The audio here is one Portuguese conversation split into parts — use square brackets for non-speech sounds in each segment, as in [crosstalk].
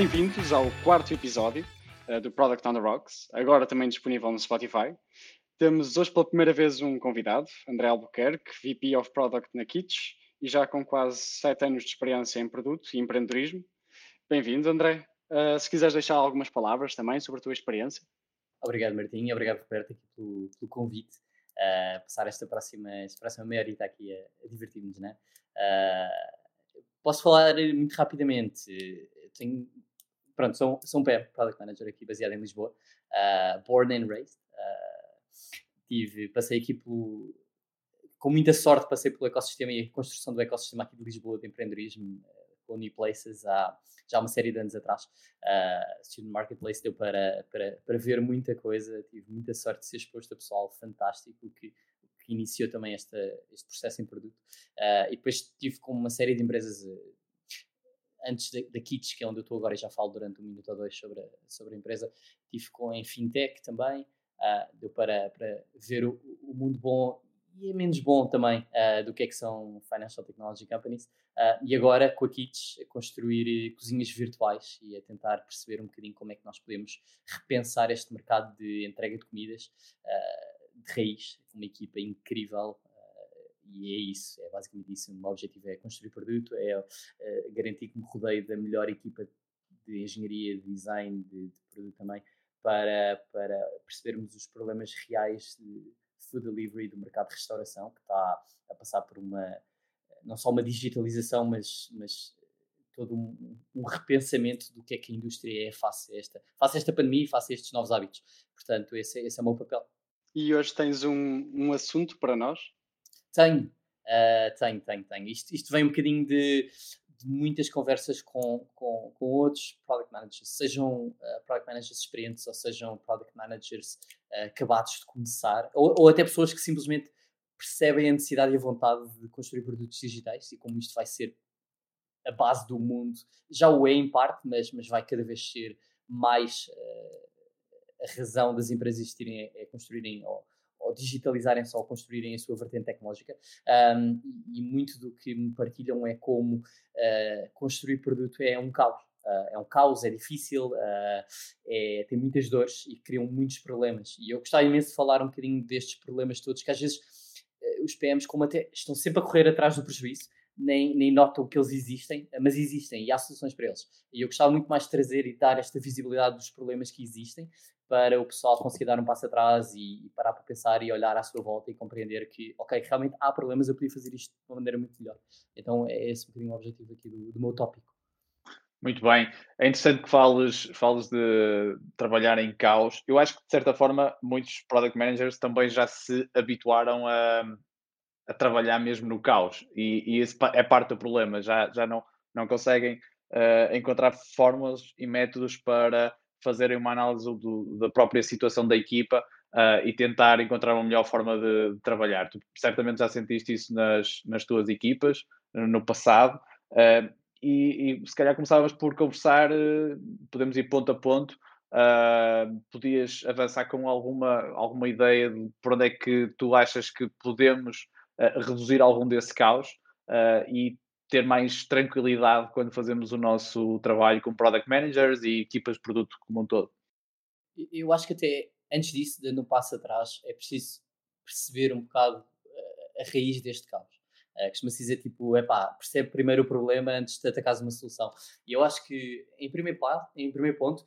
Bem-vindos ao quarto episódio uh, do Product on the Rocks, agora também disponível no Spotify. Temos hoje pela primeira vez um convidado, André Albuquerque, VP of Product na Kits e já com quase sete anos de experiência em produto e empreendedorismo. Bem-vindo, André. Uh, se quiseres deixar algumas palavras também sobre a tua experiência. Obrigado, Martim, obrigado, Roberto, aqui pelo, pelo convite. Uh, passar esta próxima, esta próxima meia horita aqui a, a divertir-nos, né? Uh, posso falar muito rapidamente. Tenho, pronto, sou, sou um PM, Product Manager aqui baseado em Lisboa, uh, born and raised. tive, passei aqui pelo, com muita sorte passei pelo ecossistema e a construção do ecossistema aqui de Lisboa de empreendedorismo com New Places há já uma série de anos atrás. Uh, Student Marketplace deu para, para, para ver muita coisa, tive muita sorte de ser exposto a pessoal fantástico que, que iniciou também esta, este processo em produto. Uh, e depois tive com uma série de empresas uh, antes da, Kits, que é onde eu estou agora e já falo durante um minuto ou dois sobre a, sobre a empresa, tive com em fintech também, uh, deu para, para ver o, o, mundo bom e é menos bom também uh, do que é que são Financial Technology Companies. Uh, e agora, com a Kits, a construir cozinhas virtuais e a tentar perceber um bocadinho como é que nós podemos repensar este mercado de entrega de comidas de raiz, uma equipa incrível. E é isso, é basicamente isso. O meu objetivo é construir produto, é garantir que me rodeio da melhor equipa de engenharia, de design, de, de produto também, para, para percebermos os problemas reais de, food delivery do mercado de restauração, que está a passar por uma, não só uma digitalização, mas, mas todo um, um, repensamento do que é que a indústria é face a esta, face a esta pandemia e face a estes novos hábitos. Portanto, esse, esse é o meu papel. E hoje tens um, um assunto para nós? Tenho, uh, tenho, tenho, tenho. Isto, isto vem um bocadinho de, de muitas conversas com, com, com, outros product managers, sejam uh, product managers experientes ou sejam product managers uh, acabados de começar, ou, ou, até pessoas que simplesmente percebem a necessidade e a vontade de construir produtos digitais e como isto vai ser a base do mundo. Já o é em parte, mas, mas vai cada vez ser mais uh, a razão das empresas existirem é, é construírem ou, ou digitalizarem só, ou construírem a sua vertente tecnológica. Um, e, muito do que me partilham é como uh, construir produto é um caos. Uh, é um caos, é difícil, uh, é, tem muitas dores e criam muitos problemas. E eu gostava imenso de falar um bocadinho destes problemas todos, que às vezes os PMs, como até estão sempre a correr atrás do prejuízo, nem, nem notam que eles existem, mas existem e há soluções para eles. E eu gostava muito mais de trazer e dar esta visibilidade dos problemas que existem para o pessoal conseguir dar um passo atrás e, e, parar para pensar e olhar à sua volta e compreender que, ok, realmente há problemas, eu podia fazer isto de uma maneira muito melhor. Então é esse um bocadinho o objetivo aqui do, do meu tópico. Muito bem. É interessante que fales, fales de trabalhar em caos. Eu acho que, de certa forma, muitos product managers também já se habituaram a, a trabalhar mesmo no caos. E, e esse é parte do problema. Já, já não, não conseguem uh, encontrar fórmulas e métodos para fazerem uma análise do, da própria situação da equipa uh, e tentar encontrar uma melhor forma de, de, trabalhar. Tu certamente já sentiste isso nas, nas tuas equipas no passado. Uh, e, e, se calhar começávamos por conversar, uh, podemos ir ponto a ponto. podias avançar com alguma, alguma ideia de por onde é que tu achas que podemos reduzir algum desse caos e ter mais tranquilidade quando fazemos o nosso trabalho com product managers e equipas de produto como um todo? Eu acho que até antes disso, dando um passo atrás, é preciso perceber um bocado eh, a raiz deste caos. Uh, Costuma-se dizer tipo, epá, percebe primeiro o problema antes de atacar uma solução. E eu acho que, em primeiro, plano, em primeiro ponto,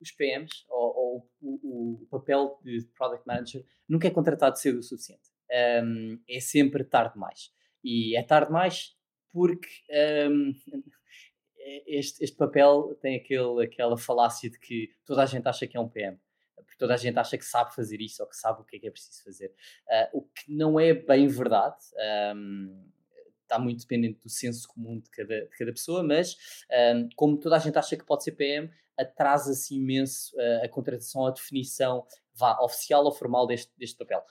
os PMs, ou, ou o, o, papel de Product Manager, nunca é contratado cedo o suficiente. Um, é sempre tarde demais. E é tarde demais porque um, [laughs] este, este, papel tem aquele, aquela falácia de que toda a gente acha que é um PM. Porque toda a gente acha que sabe fazer isso ou que sabe o que é que é preciso fazer. Uh, o que não é bem verdade. Um, está muito dependente do senso comum de cada, de cada pessoa, mas um, como toda a gente acha que pode ser PM, atrasa-se imenso uh, a contratação, a definição vá, oficial ou formal deste, deste papel.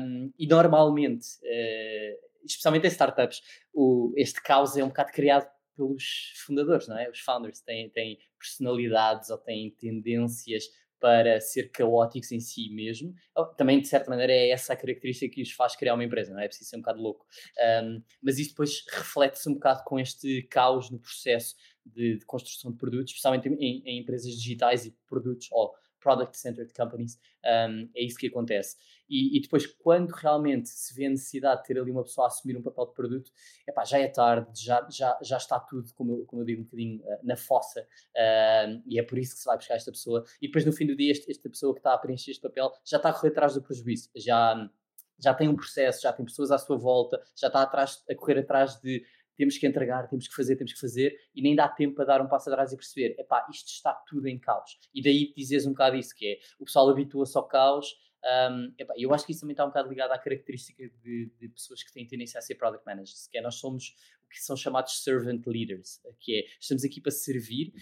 Um, e normalmente, uh, especialmente em startups, o, este caos é um bocado criado pelos fundadores, não é? Os founders têm, têm personalidades ou têm tendências para ser caóticos em si mesmo. Também, de certa maneira, é essa a característica que os faz criar uma empresa, não é? É preciso ser um bocado louco. Um, mas isso depois reflete-se um bocado com este caos no processo de, de construção de produtos, especialmente em, em, empresas digitais e produtos ou product-centered companies, um, é isso que acontece. E, e, depois, quando realmente se vê a necessidade de ter ali uma pessoa a assumir um papel de produto, epá, já é tarde, já, já, já está tudo, como como eu digo, um bocadinho uh, na fossa, uh, e é por isso que se vai buscar esta pessoa. E depois, no fim do dia, este, esta pessoa que está a preencher este papel já está a correr atrás do prejuízo, já, já tem um processo, já tem pessoas à sua volta, já está atrás, a correr atrás de temos que entregar, temos que fazer, temos que fazer, e nem dá tempo para dar um passo atrás e perceber, epá, isto está tudo em caos. E daí dizes um bocado isso, que é, o pessoal habitua-se ao caos, um, epá, eu acho que isso também está um bocado ligado à característica de, de, pessoas que têm tendência a ser product managers, que é nós somos o que são chamados servant leaders, que é estamos aqui para servir,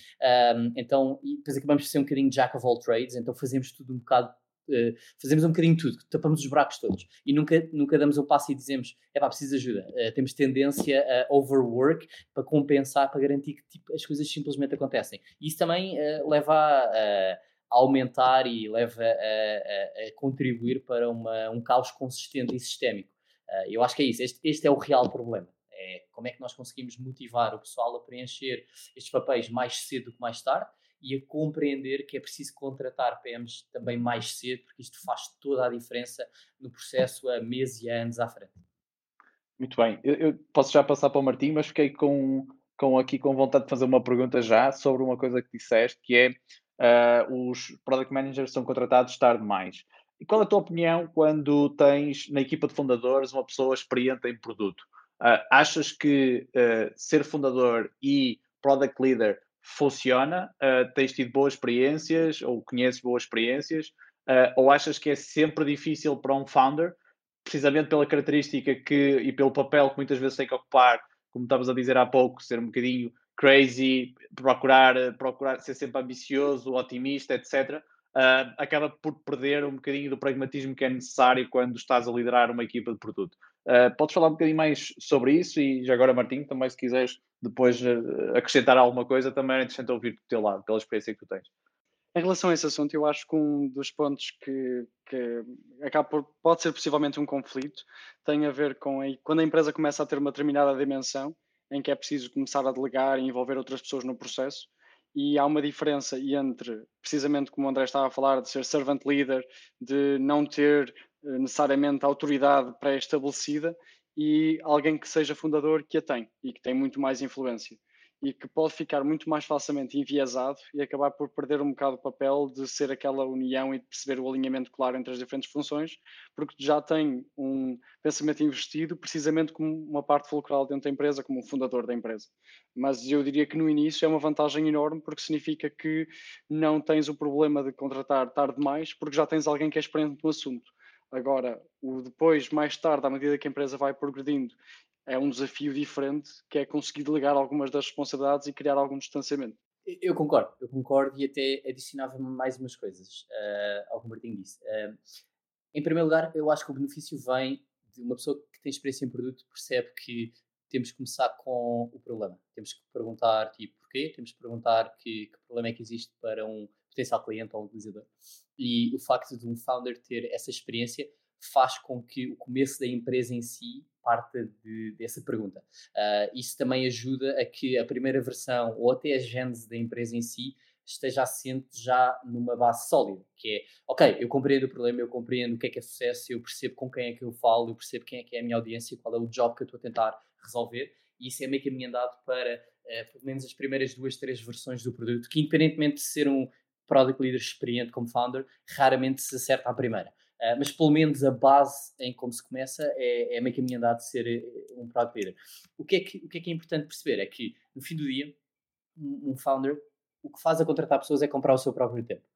um, então e depois acabamos por ser um bocadinho jack of all trades, então fazemos tudo um bocado Uh, fazemos um bocadinho tudo, tapamos os buracos todos e nunca, nunca damos um passo e dizemos é pá, preciso de ajuda. Uh, temos tendência a overwork para compensar, para garantir que tipo, as coisas simplesmente acontecem. E isso também uh, leva a, a, aumentar e leva a, a, a contribuir para uma, um caos consistente e sistémico. eu acho que é isso, este, este é o real problema. É como é que nós conseguimos motivar o pessoal a preencher estes papéis mais cedo do que mais tarde e a compreender que é preciso contratar PMs também mais cedo, porque isto faz toda a diferença no processo a meses e anos à frente. Muito bem, eu, eu, posso já passar para o Martim, mas fiquei com, com aqui com vontade de fazer uma pergunta já sobre uma coisa que disseste, que é uh, os product managers são contratados tarde demais. E qual é a tua opinião quando tens na equipa de fundadores uma pessoa experiente em produto? Uh, achas que uh, ser fundador e product leader funciona? Uh, tens tido boas experiências ou conheces boas experiências? Uh, ou achas que é sempre difícil para um founder, precisamente pela característica que e pelo papel que muitas vezes tem que ocupar, como estavas a dizer há pouco, ser um bocadinho crazy, procurar, procurar ser sempre ambicioso, otimista, etc. Uh, ah, acaba por perder um bocadinho do pragmatismo que é necessário quando estás a liderar uma equipa de produto. Uh, podes falar um bocadinho mais sobre isso e já agora, Martim, também se quiseres depois uh, acrescentar alguma coisa, também é interessante ouvir do teu lado, pela experiência que tu tens. Em relação a esse assunto, eu acho que um dos pontos que, que acaba por, pode ser possivelmente um conflito tem a ver com a, quando a empresa começa a ter uma determinada dimensão em que é preciso começar a delegar e envolver outras pessoas no processo. E há uma diferença entre, precisamente como o André estava a falar, de ser servant leader, de não ter necessariamente autoridade pré-estabelecida e alguém que seja fundador que a tem e que tem muito mais influência e que pode ficar muito mais facilmente enviesado e acabar por perder um bocado o papel de ser aquela união e de perceber o alinhamento claro entre as diferentes funções, porque já tem um pensamento investido precisamente como uma parte fulcral dentro da empresa, como um fundador da empresa. Mas eu diria que no início é uma vantagem enorme porque significa que não tens o problema de contratar tarde demais, porque já tens alguém que é experiente no assunto. Agora, o depois, mais tarde, à medida que a empresa vai progredindo, é um desafio diferente, que é conseguir delegar algumas das responsabilidades e criar algum distanciamento. Eu concordo, eu concordo e até adicionava mais umas coisas uh, ao que o Martim disse. Uh, em primeiro lugar, eu acho que o benefício vem de uma pessoa que tem experiência em produto percebe que temos que começar com o problema. Temos que perguntar tipo porquê, temos que perguntar que, que problema é que existe para um potencial cliente ou um utilizador. E o facto de um founder ter essa experiência faz com que o começo da empresa em si parta de, dessa pergunta. Uh, isso também ajuda a que a primeira versão ou até a gênese da empresa em si esteja assente já numa base sólida, que é, ok, eu compreendo o problema, eu compreendo o que é que é sucesso, eu percebo com quem é que eu falo, eu percebo quem é que é a minha audiência, qual é o job que eu estou a tentar resolver, e isso é meio caminho andado para, uh, pelo menos, as primeiras duas, três versões do produto, que independentemente de ser um product leader experiente como founder, raramente se acerta à primeira. Uh, mas pelo menos a base em como se começa é, é meio caminho andado de ser eh, um product leader. O que, é que, o que é que é importante perceber é que, no fim do dia, um, founder, o que faz a contratar pessoas é comprar o seu próprio tempo.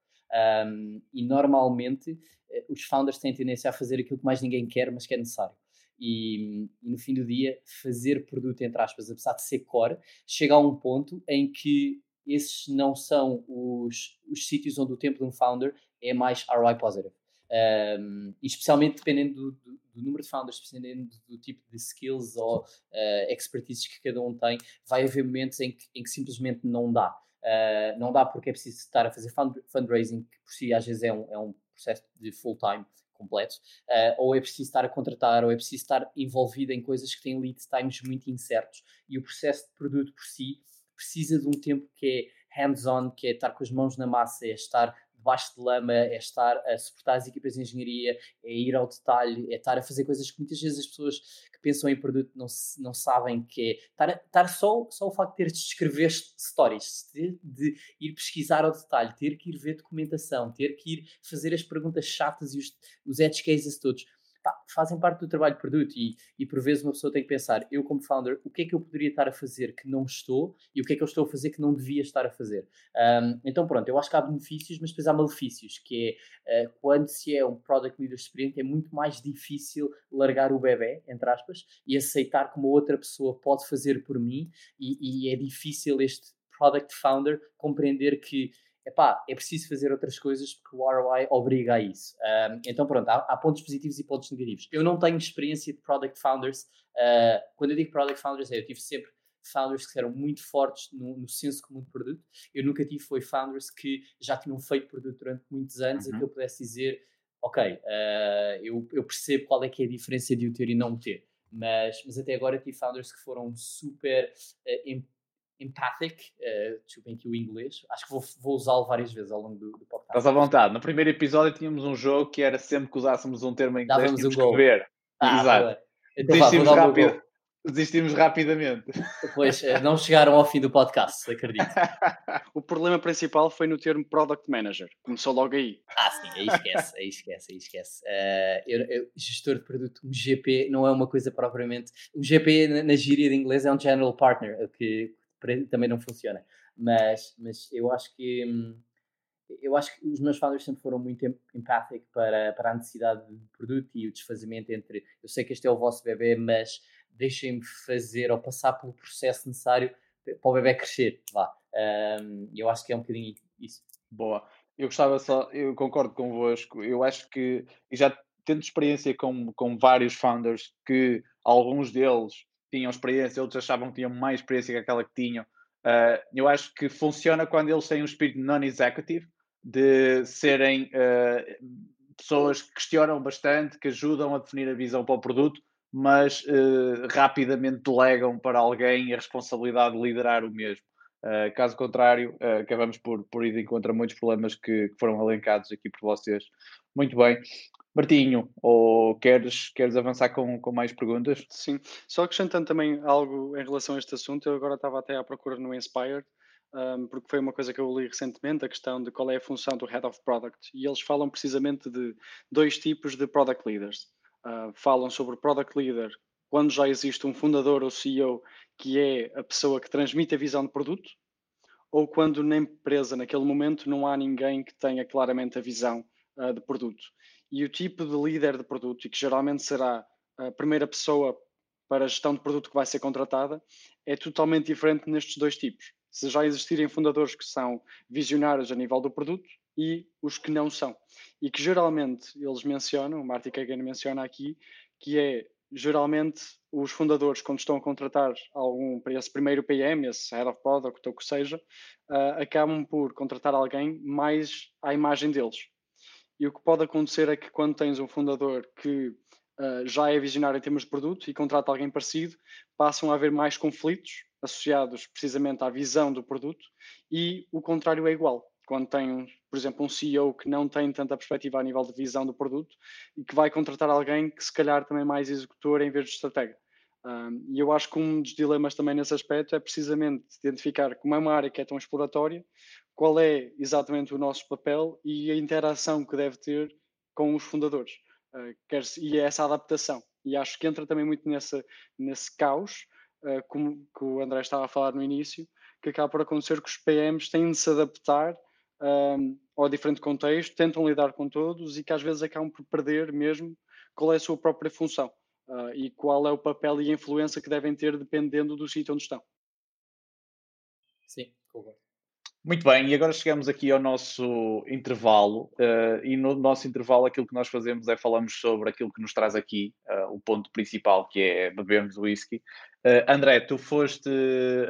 Um, e normalmente uh, os founders têm tendência a fazer aquilo que mais ninguém quer, mas que é necessário. E, e, no fim do dia, fazer produto, entre aspas, apesar de ser core, chega a um ponto em que esses não são os, os sítios onde o tempo de um founder é mais ROI positive. Um, e especialmente dependendo do, do, do, número de founders, dependendo do, tipo de skills ou uh, expertise que cada um tem, vai haver momentos em que, em que simplesmente não dá. Uh, não dá porque é preciso estar a fazer fund fundraising, que por si às vezes é um, é um processo de full-time completo, uh, ou é preciso estar a contratar, ou é preciso estar envolvido em coisas que têm lead times muito incertos. E o processo de produto por si precisa de um tempo que é hands-on, que é estar com as mãos na massa, é estar debaixo de lama, é estar a suportar as equipas de engenharia, é ir ao detalhe, é estar a fazer coisas que muitas vezes as pessoas que pensam em produto não, não sabem que é estar, estar só, só o facto de ter de escrever stories, de, de, ir pesquisar ao detalhe, ter que ir ver documentação, ter que ir fazer as perguntas chatas e os, os edge cases todos pá, fazem parte do trabalho de produto e, e por vezes uma pessoa tem que pensar, eu como founder, o que é que eu poderia estar a fazer que não estou e o que é que eu estou a fazer que não devia estar a fazer. Um, então pronto, eu acho que há benefícios, mas depois há malefícios, que é uh, quando se é um product leader experiente é muito mais difícil largar o bebê, entre aspas, e aceitar como outra pessoa pode fazer por mim e, e é difícil este product founder compreender que epá, é preciso fazer outras coisas porque o ROI obriga a isso. Um, então, pronto, há, há, pontos positivos e pontos negativos. Eu não tenho experiência de product founders. Uh, quando eu digo product founders, é, eu tive sempre founders que eram muito fortes no, no, senso comum de produto. Eu nunca tive foi founders que já tinham feito produto durante muitos anos uhum. e que eu pudesse dizer, ok, uh, eu, eu, percebo qual é que é a diferença de o ter e não o ter. Mas, mas até agora tive founders que foram super uh, empathic, uh, desculpem aqui o inglês, acho que vou, vou usá-lo várias vezes ao longo do, do podcast. Estás à vontade. No primeiro episódio tínhamos um jogo que era sempre que usássemos um termo em inglês, Dávamos tínhamos um gol. ver. Ah, Exato. Então, Desistimos, vá, rápido. Desistimos rapidamente. Pois, eh, não chegaram ao fim do podcast, acredito. [laughs] o problema principal foi no termo Product Manager. Começou logo aí. Ah, sim, aí esquece, aí esquece, aí esquece. Uh, eu, eu, gestor de produto, um GP não é uma coisa propriamente... Um GP na, na gíria de inglês é um General Partner, o que também não funciona. Mas, mas eu acho que hum, eu acho que os meus founders sempre foram muito empáticos para, para a necessidade de produto e o desfazimento entre eu sei que este é o vosso bebê, mas deixem-me fazer ou passar pelo processo necessário para o bebê crescer. Vá. Um, eu acho que é um bocadinho isso. Boa. Eu gostava só, eu concordo convosco, eu acho que, já tendo experiência com, com vários founders, que alguns deles tinham experiência, outros achavam que tinham mais experiência que aquela que tinham. Uh, eu acho que funciona quando eles têm um espírito non-executive, de serem uh, pessoas que questionam bastante, que ajudam a definir a visão para o produto, mas uh, rapidamente delegam para alguém a responsabilidade de liderar o mesmo. Uh, caso contrário, uh, acabamos por, por ir de encontro a muitos problemas que, que, foram elencados aqui por vocês. Muito bem. Martinho, ou queres, queres avançar com, com mais perguntas? Sim, só acrescentando também algo em relação a este assunto, eu agora estava até à procura no Inspired, um, porque foi uma coisa que eu li recentemente, a questão de qual é a função do Head of Product, e eles falam precisamente de dois tipos de Product Leaders. Uh, falam sobre Product Leader quando já existe um fundador ou CEO que é a pessoa que transmite a visão do produto, ou quando na empresa, naquele momento, não há ninguém que tenha claramente a visão uh, de produto e o tipo de líder de produto, e que geralmente será a primeira pessoa para a gestão de produto que vai ser contratada, é totalmente diferente nestes dois tipos. Se já existirem fundadores que são visionários a nível do produto e os que não são. E que geralmente eles mencionam, o Marty Kagan menciona aqui, que é geralmente os fundadores, quando estão a contratar algum para esse primeiro PM, esse Head of Product ou o que seja, uh, acabam por contratar alguém mais à imagem deles. E o que pode acontecer é que quando tens um fundador que uh, já é visionário em termos de produto e contrata alguém parecido, passam a haver mais conflitos associados precisamente à visão do produto e o contrário é igual. Quando tem, por exemplo, um CEO que não tem tanta perspectiva a nível de visão do produto e que vai contratar alguém que se calhar também é mais executor em vez de estratega. Um, e eu acho que um dos dilemas também nesse aspecto é precisamente identificar como é uma área que é tão exploratória, qual é exatamente o nosso papel e a interação que deve ter com os fundadores. Quer e é essa adaptação. E acho que entra também muito nesse, nesse caos, uh, como que o André estava a falar no início, que acaba por acontecer que os PMs têm de se adaptar um, ao diferente contexto, tentam lidar com todos e que às vezes acabam por perder mesmo qual é a sua própria função uh, e qual é o papel e a influência que devem ter dependendo do sítio onde estão. Sim, concordo. Muito bem, e agora chegamos aqui ao nosso intervalo, uh, e no nosso intervalo aquilo que nós fazemos é falamos sobre aquilo que nos traz aqui, uh, o ponto principal, que é bebermos whisky. Uh, André, tu foste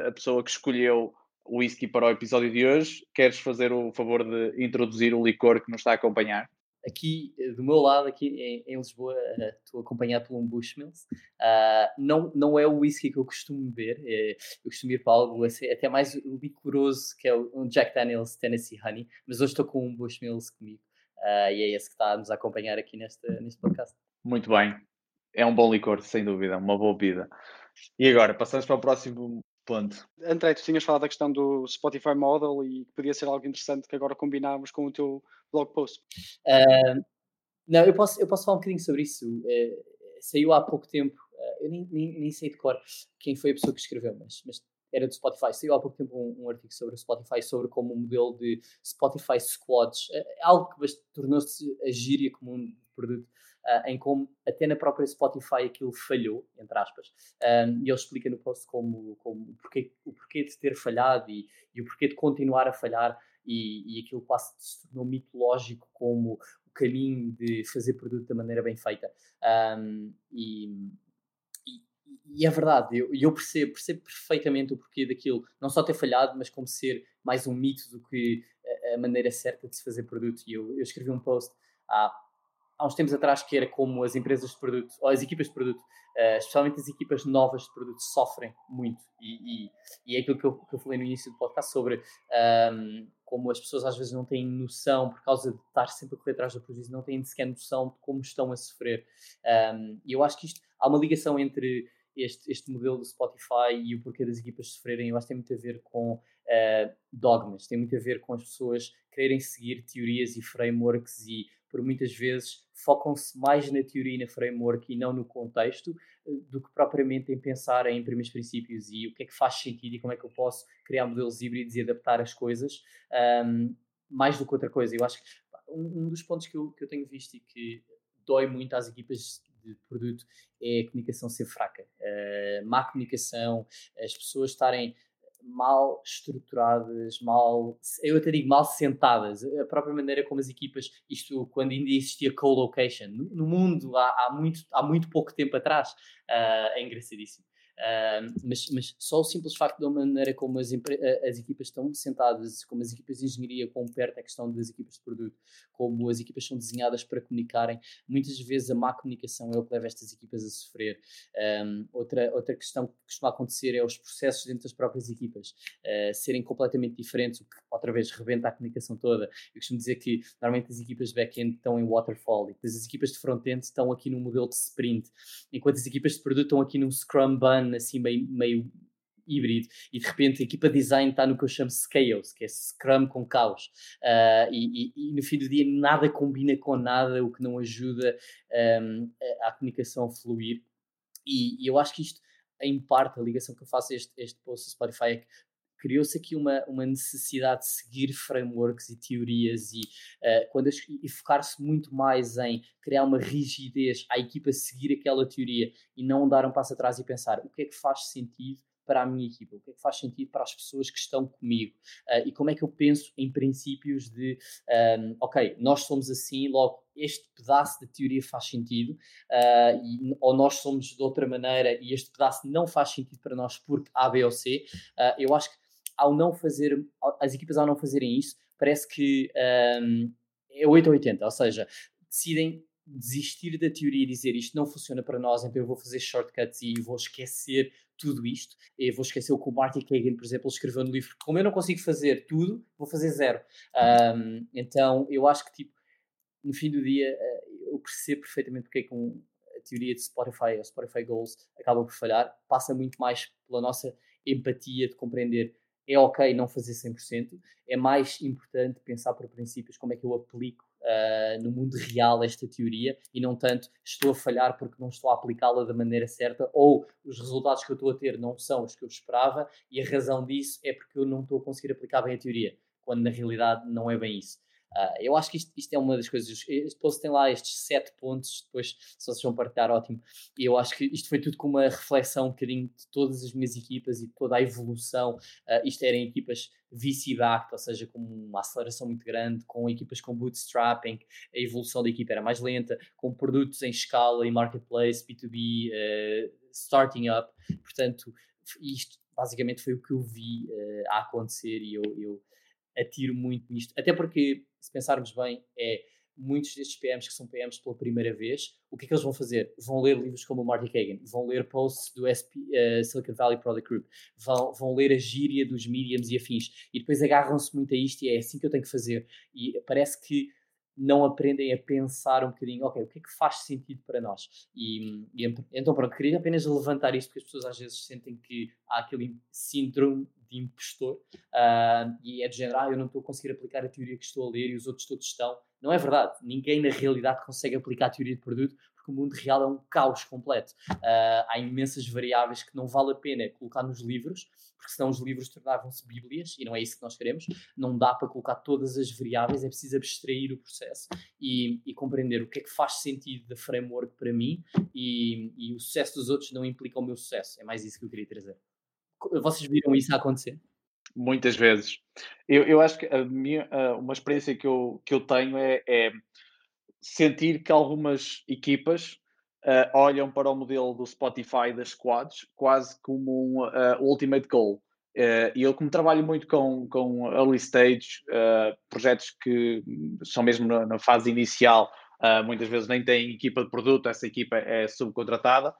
a pessoa que escolheu whisky para o episódio de hoje. Queres fazer o favor de introduzir o licor que nos está a acompanhar? Aqui eh, do meu lado, aqui em, em Lisboa, uh, estou acompanhado por um Bushmills. Uh, não, não é o whisky que eu costumo beber, é, eu costumo ir para algo assim, até mais licoroso, que é um Jack Daniels Tennessee Honey, mas hoje estou com um Bushmills comigo uh, e é esse que está a nos acompanhar aqui neste, neste podcast. Muito bem, é um bom licor, sem dúvida, uma boa bebida. E agora, passamos para o próximo ponto. André, tu tinhas falado da questão do Spotify Model e podia ser algo interessante que agora combinávamos com o teu blog post. Uh, não, eu posso, eu posso falar um bocadinho sobre isso. Uh, saiu há pouco tempo, uh, eu nem, nem, nem, sei de cor quem foi a pessoa que escreveu, mas, mas era do Spotify. Saiu há pouco tempo um, um, artigo sobre o Spotify, sobre como o um modelo de Spotify Squads, uh, algo que tornou-se a gíria comum produto, uh, em como até na própria Spotify aquilo falhou, entre aspas. Um, e ele explica no post como, como o, porquê, o porquê de ter falhado e, e o porquê de continuar a falhar e, e aquilo quase se tornou mitológico como o caminho de fazer produto da maneira bem feita. Um, e, e é verdade, eu, eu percebo, percebo perfeitamente o porquê daquilo, não só ter falhado, mas como ser mais um mito do que a, a maneira certa de se fazer produto. E eu, eu escrevi um post há há uns tempos atrás que era como as empresas de produto, ou as equipas de produto, uh, especialmente as equipas novas de produto, sofrem muito. E, e, e é aquilo que eu, que eu, falei no início do podcast sobre um, ehm, como as pessoas às vezes não têm noção, por causa de estar sempre a correr atrás do prejuízo, não têm sequer noção de como estão a sofrer. Um, ehm, e eu acho que isto, há uma ligação entre este, este modelo do Spotify e o porquê das equipas sofrerem, eu acho que tem muito a ver com uh, dogmas, tem muito a ver com as pessoas quererem seguir teorias e frameworks e por muitas vezes focam-se mais na teoria e na framework e não no contexto, eh, do que propriamente em pensar em primeiros princípios e o que é que faz sentido e como é que eu posso criar modelos híbridos e adaptar as coisas, um, mais do que outra coisa. Eu acho que um, dos pontos que eu, que eu tenho visto e que dói muito às equipas de produto é a comunicação ser fraca. Uh, má comunicação, as pessoas estarem mal estruturadas, mal, eu até digo mal sentadas, a própria maneira como as equipas, isto quando ainda existia co-location, no, mundo há, há, muito, há muito pouco tempo atrás, uh, é engraçadíssimo. Mas, mas, só o simples facto da maneira como as, as, equipas estão sentadas, como as equipas de engenharia perto a questão das equipas de produto, como as equipas são desenhadas para comunicarem, muitas vezes a má comunicação é o que leva estas equipas a sofrer. Um, outra, outra questão que costuma acontecer é os processos dentro das próprias equipas uh, serem completamente diferentes, o que outra vez rebenta a comunicação toda. Eu costumo dizer que normalmente as equipas de back-end estão em waterfall e as equipas de front-end estão aqui num modelo de sprint, enquanto as equipas de produto estão aqui num scrum bun assim meio, meio híbrido e de repente a equipa de design está no que eu chamo Scales, que é Scrum com caos. Uh, e, e, e, no fim do dia nada combina com nada, o que não ajuda um, a, a, comunicação a fluir. E, e, eu acho que isto, em parte, a ligação que eu faço a este, este post do Spotify é que criou-se aqui uma, uma necessidade de seguir frameworks e teorias e, uh, quando e focar-se muito mais em criar uma rigidez à equipa seguir aquela teoria e não dar um passo atrás e pensar o que é que faz sentido para a minha equipa, o que é que faz sentido para as pessoas que estão comigo uh, e como é que eu penso em princípios de, um, ehm, ok, nós somos assim, logo este pedaço de teoria faz sentido, uh, e, ou nós somos de outra maneira e este pedaço não faz sentido para nós porque A, B ou C. Uh, eu acho que ao não fazer, as equipas ao não fazerem isso, parece que um, é 8 ou 80, ou seja, decidem desistir da teoria e dizer isto não funciona para nós, então eu vou fazer shortcuts e vou esquecer tudo isto. Eu vou esquecer o que o Marty Kagan, por exemplo, escreveu no livro. Como eu não consigo fazer tudo, vou fazer zero. Um, então eu acho que, tipo, no fim do dia, eh, eu percebo perfeitamente porque é que um, a teoria de Spotify, a Spotify Goals, acaba por falhar. Passa muito mais pela nossa empatia de compreender é ok não fazer 100%, é mais importante pensar por princípios como é que eu aplico uh, no mundo [laughs] real esta teoria e não tanto estou a falhar porque não estou a aplicá-la da maneira certa ou os resultados que eu estou a ter não são os que eu esperava e a razão disso é porque eu não estou a conseguir aplicar bem a teoria, quando na realidade não é bem isso. Uh, eu acho que isto, isto, é uma das coisas. Este post tem lá estes sete pontos, depois, se vocês vão partilhar, ótimo. E eu acho que isto foi tudo com uma reflexão um bocadinho de todas as minhas equipas e de toda a evolução. Uh, isto eram equipas VC-backed, ou seja, com uma aceleração muito grande, com equipas com bootstrapping, a evolução da equipa era mais lenta, com produtos em escala, em marketplace, B2B, uh, ah, starting up. Portanto, isto basicamente foi o que eu vi uh, a acontecer e eu, eu atiro muito isto. Até porque, se pensarmos bem, é muitos destes PMs que são PMs pela primeira vez, o que é que eles vão fazer? Vão ler livros como o Marty Kagan, vão ler posts do SP, uh, eh, Silicon Valley Product Group, vão, vão ler a gíria dos mediums e afins, e depois agarram-se muito a isto e é assim que eu tenho que fazer. E parece que não aprendem a pensar um bocadinho, ok, o que é que faz sentido para nós? E, e então, pronto, queria apenas levantar isto, porque as pessoas às vezes sentem que há aquele síndrome de impostor uh, e é de género, ah, eu não estou a conseguir aplicar a teoria que estou a ler e os outros todos estão. Não é verdade. Ninguém na realidade consegue aplicar a teoria de produto porque o mundo real é um caos completo. Uh, há imensas variáveis que não vale a pena colocar nos livros, porque senão os livros tornavam-se bíblias e não é isso que nós queremos. Não dá para colocar todas as variáveis, é preciso abstrair o processo e, e compreender o que é que faz sentido da framework para mim e, e o sucesso dos outros não implica o meu sucesso. É mais isso que eu queria trazer. Vocês viram isso acontecer? Muitas vezes. Eu, eu acho que a minha, uma experiência que eu, que eu tenho é, é sentir que algumas equipas uh, olham para o modelo do Spotify das squads quase como um uh, ultimate goal. Uh, e eu, como trabalho muito com, com early stage, projetos que são mesmo na, na fase inicial, muitas vezes nem têm equipa de produto, essa equipa é subcontratada.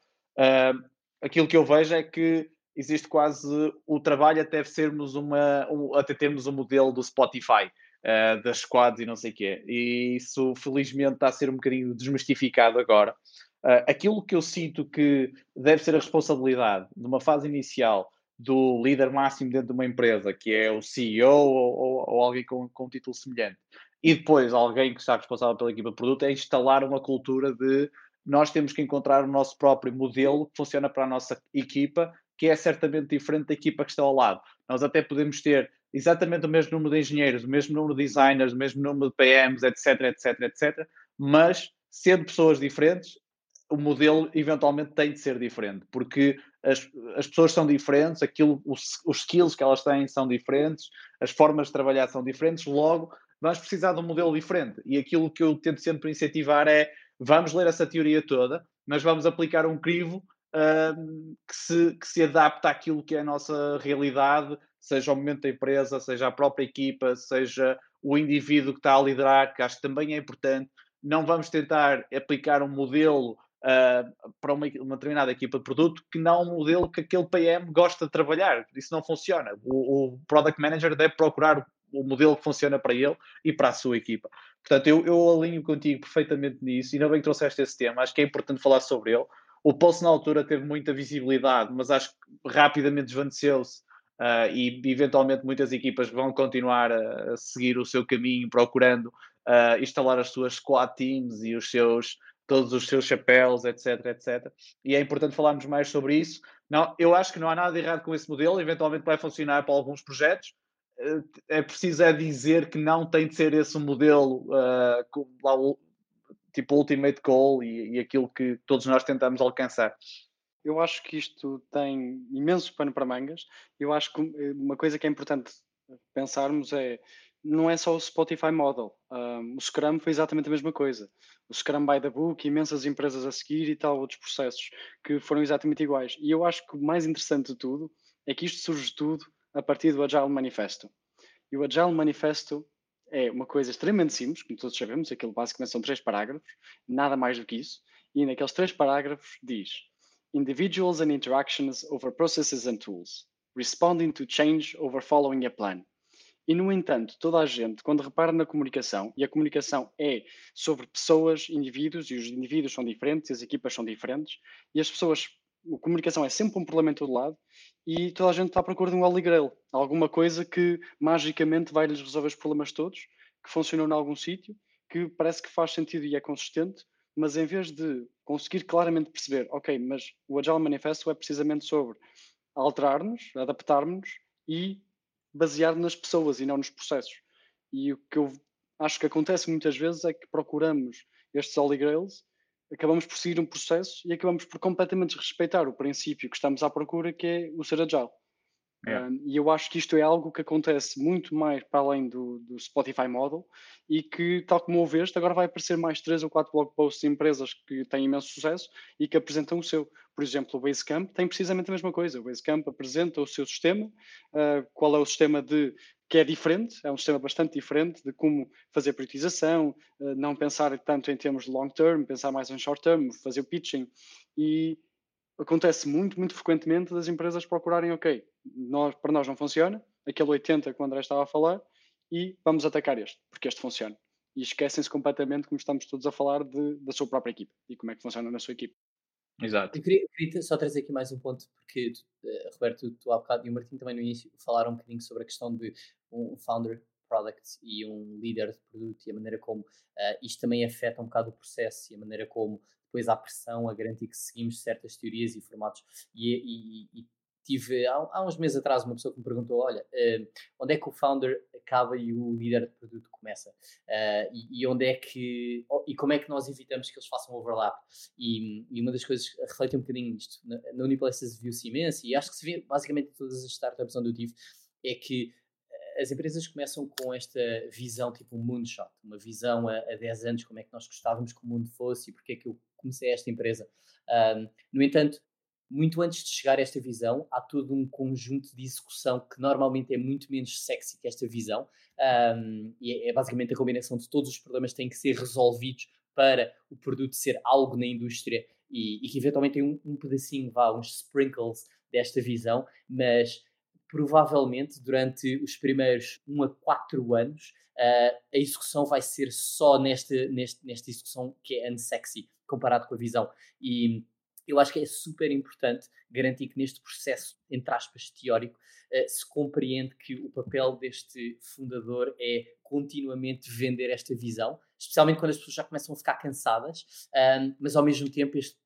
aquilo que eu vejo é que existe quase o trabalho até sermos uma, um, até termos um modelo do Spotify. Uh, das squads e não sei o quê. E isso, felizmente, está a ser um bocadinho desmistificado agora. Uh, aquilo que eu sinto que deve ser a responsabilidade de uma fase inicial do líder máximo dentro de uma empresa, que é o CEO ou, ou, ou alguém com, com um título semelhante, e depois alguém que está responsável pela equipa de produto, é instalar uma cultura de nós temos que encontrar o nosso próprio modelo que funciona para a nossa equipa, que é certamente diferente da equipa que está ao lado. Nós até podemos ter exatamente o mesmo número de engenheiros, o mesmo número de designers, o mesmo número de PMs, etc, etc, etc, mas sendo pessoas diferentes, o modelo eventualmente tem de ser diferente, porque as, as pessoas são diferentes, aquilo, os, os skills que elas têm são diferentes, as formas de trabalhar são diferentes, logo vamos precisar de um modelo diferente. E aquilo que eu tento sempre incentivar é vamos ler essa teoria toda, mas vamos aplicar um crivo uh, que, se, que se adapta àquilo que é a nossa realidade, seja o momento da empresa, seja a própria equipa, seja o indivíduo que está a liderar, que acho que também é importante. Não vamos tentar aplicar um modelo uh, para uma, uma, determinada equipa de produto que não um modelo que aquele PM gosta de trabalhar. Isso não funciona. O, o Product Manager deve procurar o modelo que funciona para ele e para a sua equipa. Portanto, eu, eu alinho contigo perfeitamente nisso, e ainda bem que trouxeste esse tema, acho que é importante falar sobre ele. O post na altura teve muita visibilidade, mas acho que rapidamente desvaneceu-se uh, e eventualmente muitas equipas vão continuar a, a seguir o seu caminho, procurando uh, instalar as suas squad teams e os seus todos os seus chapéus, etc, etc. E é importante falarmos mais sobre isso. Não, eu acho que não há nada errado com esse modelo, eventualmente vai funcionar para alguns projetos. Uh, é preciso é dizer que não tem de ser esse o modelo uh, tipo Ultimate Goal e, e aquilo que todos nós tentamos alcançar. Eu acho que isto tem imenso pano para mangas. Eu acho que eh, uma coisa que é importante pensarmos é não é só o Spotify Model. Um, o Scrum foi exatamente a mesma coisa. O Scrum by the Book, imensas empresas a seguir e tal, outros processos que foram exatamente iguais. E eu acho que o mais interessante de tudo é que isto surge tudo a partir do Agile Manifesto. E o Agile Manifesto é uma coisa extremamente simples, como todos sabemos, aquilo basicamente são três parágrafos, nada mais do que isso, e naqueles três parágrafos diz Individuals and interactions over processes and tools, responding to change over following a plan. E, no entanto, toda a gente, quando repara na comunicação, e a comunicação é sobre pessoas, indivíduos, e os indivíduos são diferentes, e as equipas são diferentes, e as pessoas, a comunicação é sempre um problema em todo lado, e toda a gente está à procura de um Holy Grail, alguma coisa que magicamente vai lhes resolver os problemas todos, que funcionou em algum sítio, que parece que faz sentido e é consistente, mas em vez de conseguir claramente perceber, ok, mas o Agile Manifesto é precisamente sobre alterar-nos, adaptar-nos e basear nas pessoas e não nos processos. E o que eu acho que acontece muitas vezes é que procuramos estes Holy Grails, acabamos por seguir um processo e acabamos por completamente respeitar o princípio que estamos à procura, que é o ser agile. Yeah. e eu acho que isto é algo que acontece muito mais para além do, do Spotify Model e que, tal como ouveste, agora vai aparecer mais três ou quatro blog posts de empresas que têm imenso sucesso e que apresentam o seu. Por exemplo, o Basecamp tem precisamente a mesma coisa. O Basecamp apresenta o seu sistema, uh, qual é o sistema de que é diferente, é um sistema bastante diferente de como fazer priorização, uh, não pensar tanto em termos de long term, pensar mais em short term, fazer o pitching e acontece muito, muito frequentemente das empresas procurarem, ok, nós, para nós não funciona, aquele 80 que o André estava a falar, e vamos atacar este, porque este funciona. E esquecem-se completamente, como estamos todos a falar, de, da sua própria equipe e como é que funciona na sua equipe. Exato. Eu queria, queria, só trazer aqui mais um ponto, porque uh, Roberto, tu há bocado e o Martim também no início falaram um bocadinho sobre a questão de um founder product e um líder de produto e a maneira como uh, isto também afeta um bocado o processo e a maneira como depois há pressão a garantir que seguimos certas teorias e formatos. E, e, e tive há, há, uns meses atrás uma pessoa que me perguntou: olha, uh, onde é que o founder acaba e o líder de produto começa? Uh, e, e, onde é que e como é que nós evitamos que eles façam overlap? E, e uma das coisas reflete um bocadinho isto. Na, na Uniplaces viu-se imenso e acho que se vê basicamente todas as startups onde eu tive é que as empresas começam com esta visão, tipo um moonshot, uma visão a, a 10 anos, como é que nós gostávamos que o mundo fosse e porque é que eu comecei esta empresa. Um, no entanto, muito antes de chegar a esta visão, há todo um conjunto de execução que normalmente é muito menos sexy que esta visão, um, e é, é, basicamente a combinação de todos os problemas que têm que ser resolvidos para o produto ser algo na indústria e, e que eventualmente tem um, um pedacinho, vá, uns sprinkles desta visão, mas provavelmente durante os primeiros 1 a 4 anos, uh, a execução vai ser só nesta, nesta, nesta execução que é unsexy, comparado com a visão. E eu acho que é super importante garantir que neste processo, entre aspas, teórico, uh, se compreende que o papel deste fundador é continuamente vender esta visão, especialmente quando as pessoas já começam a ficar cansadas, mas ao mesmo tempo este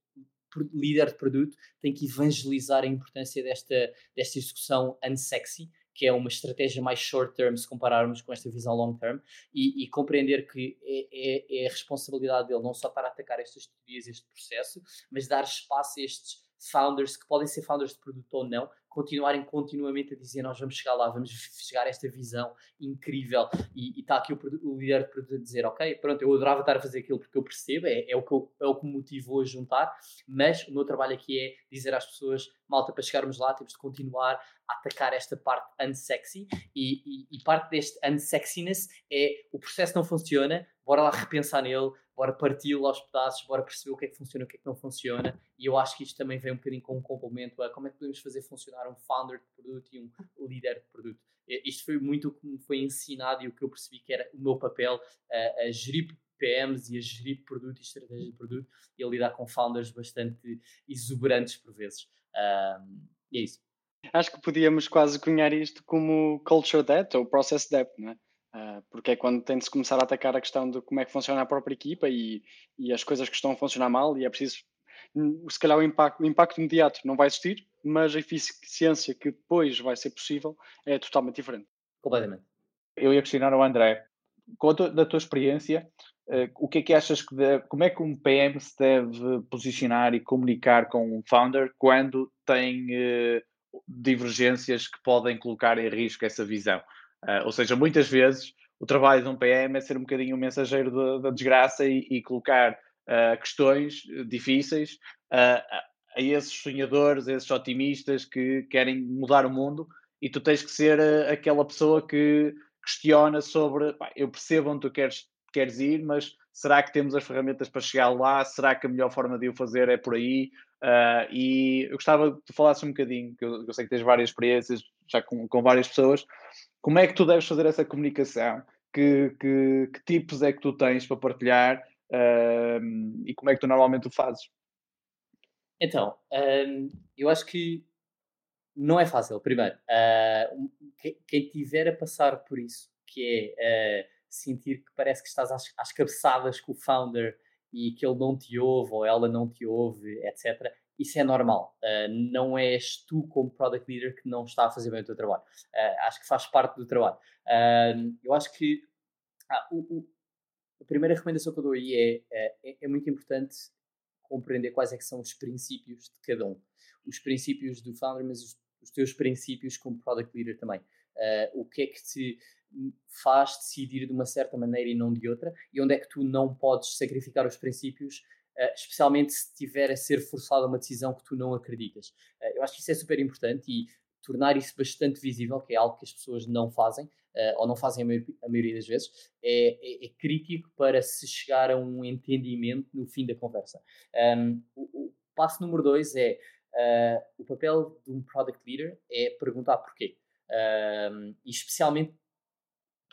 líder de produto tem que evangelizar a importância desta, desta execução unsexy, que é uma estratégia mais short term se compararmos com esta visão long term, e, e compreender que é, é, é, a responsabilidade dele não só para atacar estas teorias, este processo, mas dar espaço a estes founders, que podem ser founders de produto ou não, continuarem continuamente a dizer nós vamos chegar lá, vamos chegar a esta visão incrível. E está aqui o, o, líder de produto a dizer ok, pronto, eu adorava estar a fazer aquilo porque eu percebo, é, é, o, que eu, é o que me motivou a juntar, mas o meu trabalho aqui é dizer às pessoas, malta, para chegarmos lá temos de continuar a atacar esta parte unsexy e, e, e parte deste unsexiness é o processo não funciona, bora lá repensar nele, bora parti-lo aos pedaços, bora perceber o que é que funciona e o que é que não funciona. E eu acho que isto também vem um bocadinho com um complemento a como é que podemos fazer funcionar um founder de produto e um líder de produto. Isto foi muito o que me foi ensinado e o que eu percebi que era o meu papel a, a gerir PMs e a gerir produto e estratégia de produto e a lidar com founders bastante exuberantes por vezes. Um, e é isso. Acho que podíamos quase cunhar isto como culture debt ou process debt, não é? Uh, porque é quando tem de se começar a atacar a questão de como é que funciona a própria equipa e, e as coisas que estão a funcionar mal e é preciso hum, se calhar o impacto, o impacto imediato não vai existir, mas a eficiência que depois vai ser possível é totalmente diferente. Completamente. Eu ia questionar ao André, com a tua, da tua experiência, o que é que achas que deve, como é que um PM se deve posicionar e comunicar com um founder quando tem uh, divergências que podem colocar em risco essa visão? Uh, ou seja, muitas vezes o trabalho de um PM é ser um bocadinho o mensageiro da, desgraça e, e colocar uh, questões difíceis uh, a esses sonhadores, a esses otimistas que querem mudar o mundo e tu tens que ser aquela pessoa que questiona sobre eu percebo onde tu queres, queres ir, mas será que temos as ferramentas para chegar lá? Será que a melhor forma de o fazer é por aí? Uh, e eu gostava que tu falasses um bocadinho, que eu, eu, sei que tens várias experiências já com, com várias pessoas, como é que tu deves fazer essa comunicação? Que, que, que tipos é que tu tens para partilhar uh, e como é que tu normalmente o fazes? Então, um, eu acho que não é fácil. Primeiro, uh, quem tiver a passar por isso, que é sentir que parece que estás às, às cabeçadas com o founder e que ele não te ouve ou ela não te ouve, etc isso é normal. Uh, não és tu, como product leader, que não está a fazer bem o teu trabalho. Uh, acho que faz parte do trabalho. Uh, eu acho que ah, o, o, a primeira recomendação que eu dou aí é, é, é, muito importante compreender quais é são os princípios de cada um. Os princípios do founder, mas os, os teus princípios como product leader também. Uh, o que é que te faz decidir de uma certa maneira e não de outra, e onde é que tu não podes sacrificar os princípios, uh, especialmente se tiver a ser forçada uma decisão que tu não acreditas. Uh, eu acho que isso é super importante e tornar isso bastante visível, que é algo que as pessoas não fazem, uh, ou não fazem a, maioria, das vezes, é, é, é, crítico para se chegar a um entendimento no fim da conversa. Um, o, o, passo número dois é uh, o papel de um product leader é perguntar porquê. Um, e especialmente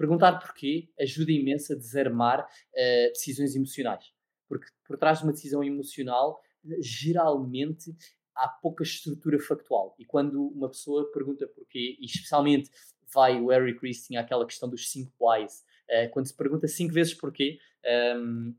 perguntar porquê ajuda imenso a desarmar uh, decisões emocionais. Porque por trás de uma decisão emocional, geralmente há pouca estrutura factual. E quando uma pessoa pergunta porquê, e especialmente vai o Eric Ries tinha aquela questão dos 5 whys, uh, quando se pergunta 5 vezes porquê, um, ehm,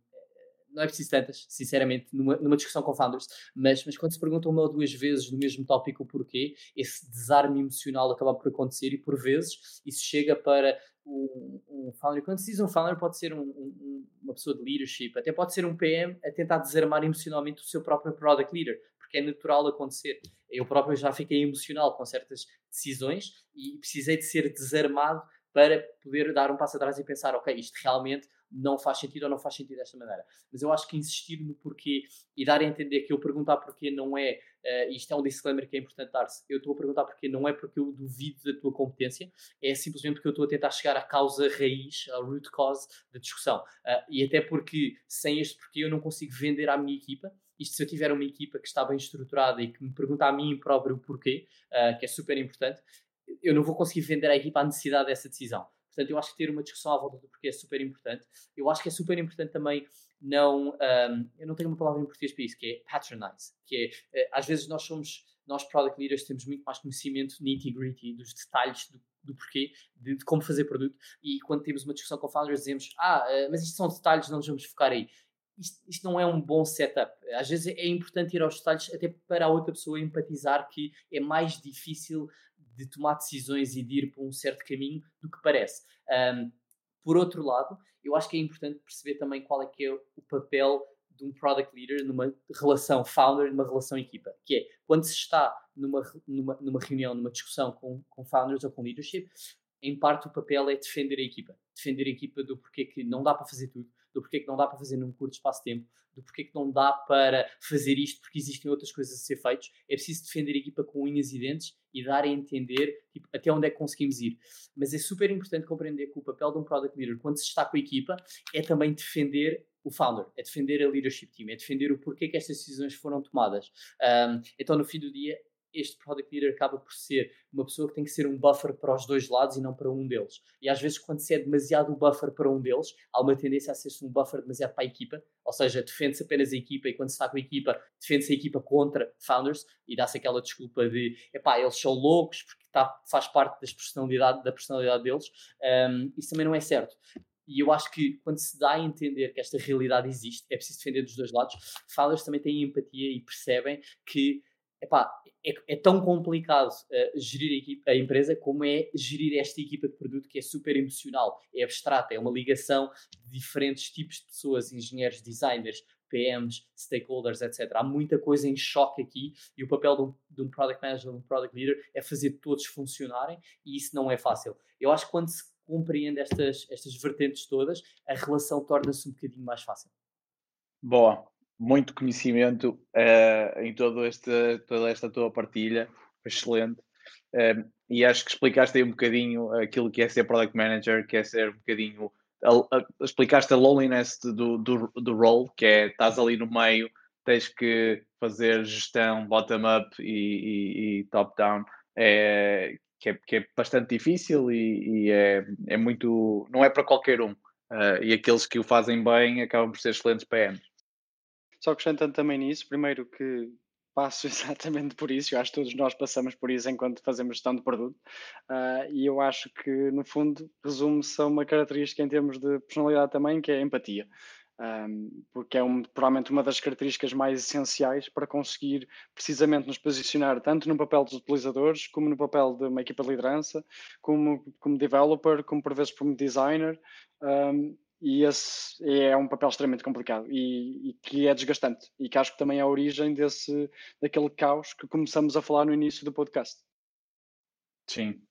não é preciso tantas, sinceramente, numa, numa, discussão com founders, mas, mas quando se pergunta uma ou duas vezes no mesmo tópico o porquê, esse desarme emocional acaba por acontecer e por vezes isso chega para um, um founder. Quando se diz um founder, pode ser um, um, uma pessoa de leadership, até pode ser um PM a tentar desarmar emocionalmente o seu próprio product leader porque é natural acontecer. Eu próprio já fiquei emocional com certas decisões e precisei de ser desarmado para poder dar um passo atrás e pensar, ok, isto realmente não faz sentido ou não faz sentido desta maneira. Mas eu acho que insistir no porquê e dar a entender que eu perguntar porquê não é, uh, isto é um disclaimer que é importante dar-se, eu estou a perguntar porquê não é porque eu duvido da tua competência, é simplesmente porque eu estou a tentar chegar à causa raiz, à root cause da discussão. Uh, e até porque sem este porquê eu não consigo vender à minha equipa isto se eu tiver uma equipa que está bem estruturada e que me pergunta a mim próprio o porquê, uh, que é super importante, eu não vou conseguir vender à equipa a necessidade dessa decisão. Portanto, eu acho que ter uma discussão à volta do porquê é super importante. Eu acho que é super importante também não. Um, eu não tenho uma palavra em português para isso, que é patronize. Que é, uh, às vezes nós somos, nós product leaders, temos muito mais conhecimento nitty-gritty dos detalhes do, do porquê, de, de, como fazer produto. E quando temos uma discussão com founders, dizemos: Ah, uh, mas isto são detalhes, não nos vamos focar aí isto, isto, não é um bom setup. Às vezes é importante ir aos detalhes até para a outra pessoa empatizar que é mais difícil de tomar decisões e de ir por um certo caminho do que parece. Um, por outro lado, eu acho que é importante perceber também qual é que é o papel de um product leader numa relação founder, numa relação equipa, que é quando se está numa, numa, numa reunião, numa discussão com, com founders ou com leadership, em parte o papel é defender a equipa. Defender a equipa do porquê que não dá para fazer tudo, do porquê que não dá para fazer num curto espaço de tempo, do porquê que não dá para fazer isto porque existem outras coisas a ser feitas. É preciso defender a equipa com unhas e dentes e dar a entender tipo, até onde é que conseguimos ir. Mas é super importante compreender que o papel de um product leader, quando se está com a equipa, é também defender o founder, é defender a leadership team, é defender o porquê que estas decisões foram tomadas. Um, então, no fim do dia, este product leader acaba por ser uma pessoa que tem que ser um buffer para os dois lados e não para um deles. E às vezes, quando se é demasiado buffer para um deles, há uma tendência a ser-se um buffer demasiado para a equipa, ou seja, defende-se apenas a equipa e quando se está com a equipa, defende-se a equipa contra founders e dá-se aquela desculpa de epá, eles são loucos porque tá, faz parte das personalidade, da personalidade deles. Um, isso também não é certo. E eu acho que quando se dá a entender que esta realidade existe, é preciso defender dos dois lados. Founders também têm empatia e percebem que epá, é, é tão complicado uh, gerir a, a, empresa como é gerir esta equipa de produto que é super emocional, é abstrata, é uma ligação de diferentes tipos de pessoas, engenheiros, designers, PMs, stakeholders, etc. Há muita coisa em choque aqui e o papel de um, de um product manager, de um product leader é fazer todos funcionarem e isso não é fácil. Eu acho que quando se compreende estas, estas vertentes todas, a relação torna-se um bocadinho mais fácil. Boa, muito conhecimento uh, em todo este, toda esta tua partilha, excelente. Uh, e acho que explicaste aí um bocadinho aquilo que é ser product manager, que é ser um bocadinho. A, a, explicaste a loneliness do, do, do role, que é estás ali no meio, tens que fazer gestão bottom-up e, e, e top-down, é, que, é, que é bastante difícil e, e, é, é muito. não é para qualquer um. Uh, e aqueles que o fazem bem acabam por ser excelentes PMs. Só acrescentando também nisso, primeiro que passo [laughs] exatamente por isso, eu acho que todos nós passamos por isso enquanto fazemos gestão de produto, uh, e eu acho que no fundo resume-se a uma característica em termos de personalidade também, que é a empatia. Um, porque é um, provavelmente uma das características mais essenciais para conseguir precisamente nos posicionar tanto no papel dos utilizadores, como no papel de uma equipa de liderança, como, como developer, como por vezes como designer, um, e esse é um papel extremamente complicado e, e, que é desgastante e que acho que também é a origem desse daquele caos que começamos a falar no início do podcast. Sim.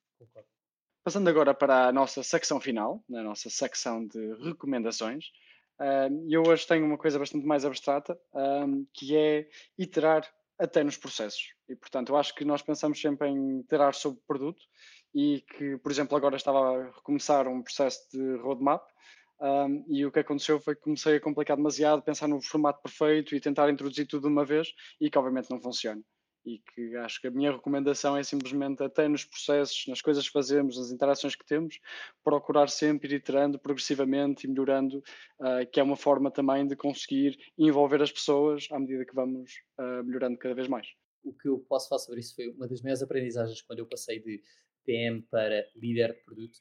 Passando agora para a nossa secção final, na nossa secção de recomendações, e eu hoje tenho uma coisa bastante mais abstrata, que é iterar até nos processos. E, portanto, eu acho que nós pensamos sempre em iterar sobre o produto e que, por exemplo, agora estava a recomeçar um processo de roadmap um, e o que aconteceu foi que comecei a complicar demasiado, pensar no formato perfeito e tentar introduzir tudo de uma vez e que obviamente não funciona. E que acho que a minha recomendação é simplesmente, até nos processos, nas coisas que fazemos, nas interações que temos, procurar sempre ir iterando progressivamente e melhorando, uh, que é uma forma também de conseguir envolver as pessoas à medida que vamos uh, melhorando cada vez mais. O que eu posso falar sobre isso foi uma das minhas aprendizagens quando eu passei de PM para líder de produto,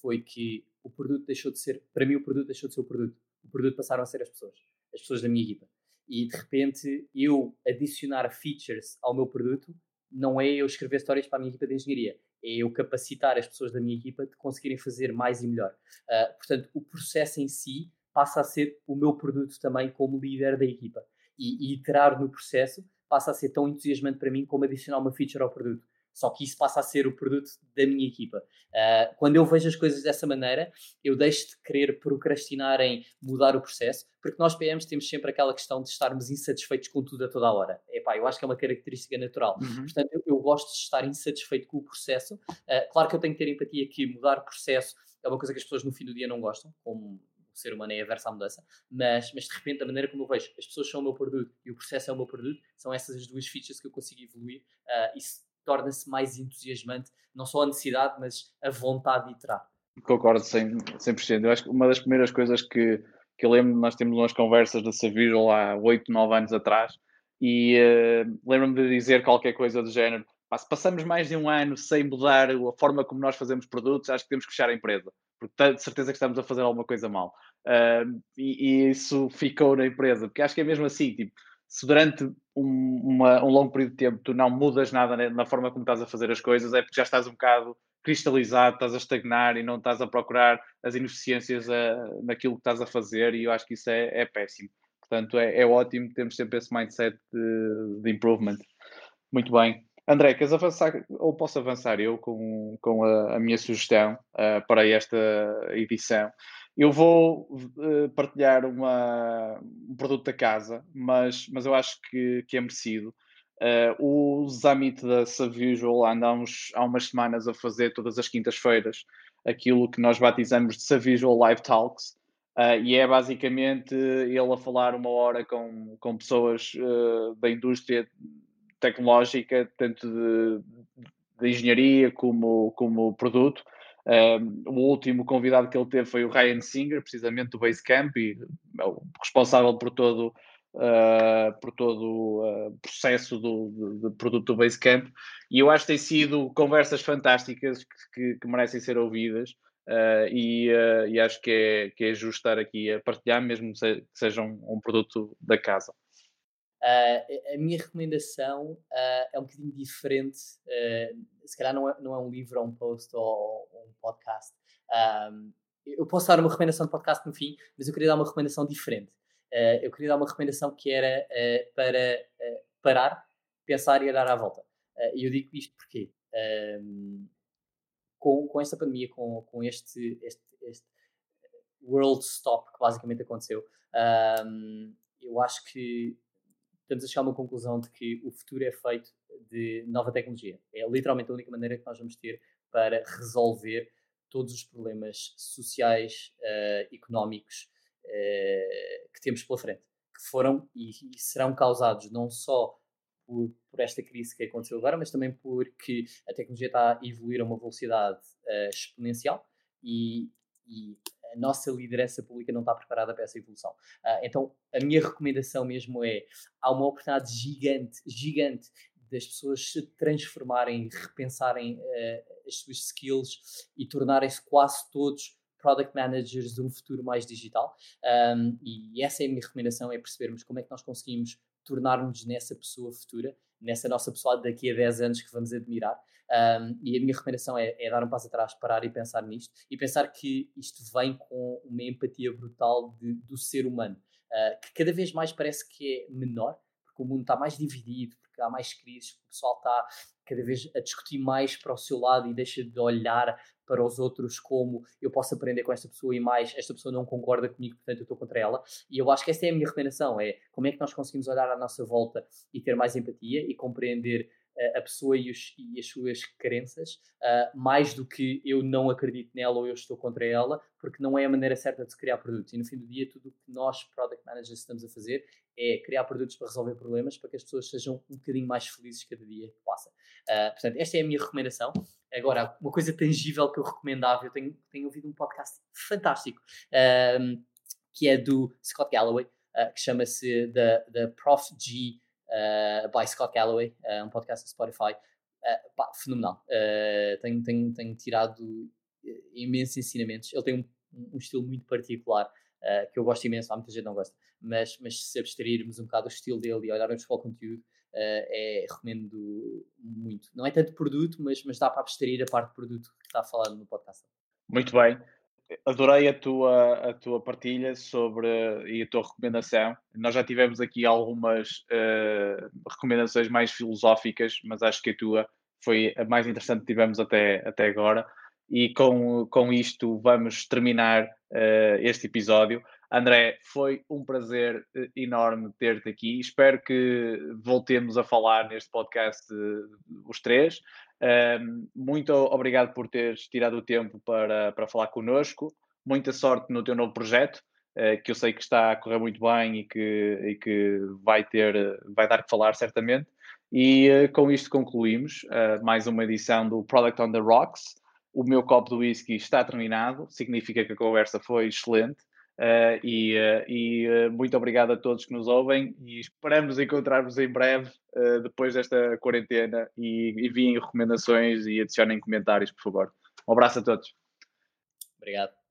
foi que o produto deixou de ser, para mim o produto deixou de ser o produto. O produto passaram a ser as pessoas, as pessoas da minha equipa. E de repente eu adicionar features ao meu produto não é eu escrever histórias para a minha equipa de engenharia, é eu capacitar as pessoas da minha equipa de conseguirem fazer mais e melhor. Uh, portanto, o processo em si passa a ser o meu produto também como líder da equipa. E, e iterar no processo passa a ser tão entusiasmante para mim como adicionar uma feature ao produto. Só que isso passa a ser o produto da minha equipa. Uh, quando eu vejo as coisas dessa maneira, eu deixo de querer procrastinar em mudar o processo, porque nós PMs temos sempre aquela questão de estarmos insatisfeitos com tudo a toda a hora. Epá, eu acho que é uma característica natural. Uhum. Portanto, eu, eu, gosto de estar insatisfeito com o processo. Uh, claro que eu tenho que ter empatia que mudar o processo é uma coisa que as pessoas no fim do dia não gostam, como o ser humano é averso à mudança, mas, mas de repente, a maneira como eu vejo, as pessoas são o meu produto e o processo é o meu produto, são essas as duas features que eu consigo evoluir uh, e torna-se mais entusiasmante, não só a necessidade, mas a vontade de iterar. Concordo 100%. 100%. Eu acho que uma das primeiras coisas que, que eu lembro, nós temos umas conversas da Savisual há 8, 9 anos atrás, e uh, lembro-me de dizer qualquer coisa do género. se passamos mais de um ano sem mudar a forma como nós fazemos produtos, acho que temos que fechar a empresa, porque tenho certeza que estamos a fazer alguma coisa mal. Uh, e, e, isso ficou na empresa, porque acho que é mesmo assim, tipo, se durante um, uma, um, longo período de tempo tu não mudas nada na forma como estás a fazer as coisas, é porque já estás um bocado cristalizado, estás a estagnar e não estás a procurar as ineficiências a, eh, naquilo que estás a fazer, e eu acho que isso é, é péssimo. Portanto, é, é, ótimo termos sempre esse mindset de, de improvement. Muito bem. André, queres avançar, ou posso avançar eu com, com a, a minha sugestão uh, para esta edição? Eu vou uh, partilhar uma, um produto da casa, mas, mas eu acho que, que é merecido. Uh, o Zamit da Savisual anda há, uns, há umas semanas a fazer todas as quintas-feiras aquilo que nós batizamos de Savisual Live Talks. Uh, e é basicamente ele a falar uma hora com, com pessoas da indústria tecnológica, tanto de, de engenharia como, como produto, um, o último convidado que ele teve foi o Ryan Singer, precisamente do Basecamp, e é o responsável por todo uh, por todo o uh, processo do, produto do Basecamp. E eu acho que têm sido conversas fantásticas que, que, merecem ser ouvidas. Uh, e, e, acho que é, que é justo estar aqui a partilhar, mesmo que seja um, um produto da casa. Uh, a minha recomendação uh, é um bocadinho diferente. Uh, se calhar não é, não é um livro ou um post ou, ou um podcast. Um, eu posso dar uma recomendação de podcast no fim, mas eu queria dar uma recomendação diferente. eu queria dar uma recomendação que era para parar, pensar e olhar à volta. E eu digo isto porque um, com, com esta pandemia, com, com este, este, este world stop que basicamente aconteceu, um, eu acho que estamos a chegar a uma conclusão de que o futuro é feito de nova tecnologia. É literalmente a única maneira que nós vamos ter para resolver todos os problemas sociais, uh, económicos uh, que temos pela frente, que foram e, e serão causados não só por, por, esta crise que aconteceu agora, mas também porque a tecnologia está a evoluir a uma velocidade uh, exponencial e, e a nossa liderança pública não está preparada para essa evolução. Uh, então, a minha recomendação mesmo é: há uma oportunidade gigante, gigante das pessoas se transformarem, repensarem uh, as suas skills e tornarem-se quase todos product managers de um futuro mais digital. Um, e essa é a minha recomendação: é percebermos como é que nós conseguimos tornar-nos nessa pessoa futura, nessa nossa pessoa daqui a 10 anos que vamos admirar. Um, e a minha recomendação é, é, dar um passo atrás, parar e pensar nisto e pensar que isto vem com uma empatia brutal de, do ser humano, uh, que cada vez mais parece que é menor, porque o mundo está mais dividido, porque há mais crises, o pessoal está cada vez a discutir mais para o seu lado e deixa de olhar para os outros como eu posso aprender com esta pessoa e mais, esta pessoa não concorda comigo, portanto eu estou contra ela. E eu acho que essa é a minha recomendação, é como é que nós conseguimos olhar à nossa volta e ter mais empatia e compreender a pessoa e, os, e, as suas crenças, uh, mais do que eu não acredito nela ou eu estou contra ela, porque não é a maneira certa de se criar produtos. E no fim do dia, tudo o que nós, Product Managers, estamos a fazer é criar produtos para resolver problemas, para que as pessoas sejam um bocadinho mais felizes cada dia que passa. Uh, portanto, esta é a minha recomendação. Agora, uma coisa tangível que eu recomendava, eu tenho, tenho ouvido um podcast fantástico, que é do Scott Galloway, uh, que chama-se The, The Prof G uh, by Scott Galloway, uh, um podcast do Spotify. Uh, pá, fenomenal. Tenho, tenho, tenho tirado imensos ensinamentos. Ele tem um, um estilo muito particular que eu gosto imenso, há muita gente que não gosta, mas, mas se abstrairmos um bocado do estilo dele e olharmos para o conteúdo, é, recomendo muito. Não é tanto produto, mas, mas dá para abstrair a parte de produto que está falando no podcast. Muito bem adorei a tua, a tua partilha sobre e a tua recomendação. Nós já tivemos aqui algumas uh, recomendações mais filosóficas, mas acho que a tua foi a mais interessante que tivemos até, até agora. E com, com isto vamos terminar uh, este episódio. André, foi um prazer uh, enorme ter-te aqui. Espero que voltemos a falar neste podcast os três muito obrigado por teres tirado o tempo para, para falar connosco. Muita sorte no teu novo projeto, uh, que eu sei que está a correr muito bem e que, e que vai ter, vai dar que falar certamente. E com isto concluímos mais uma edição do Product on the Rocks. O meu copo de whisky está terminado, significa que a conversa foi excelente. Uh, e, uh, e uh, muito obrigado a todos que nos ouvem e esperamos encontrar-vos em breve depois desta quarentena e enviem recomendações e adicionem comentários, por favor. Um abraço a todos. Obrigado.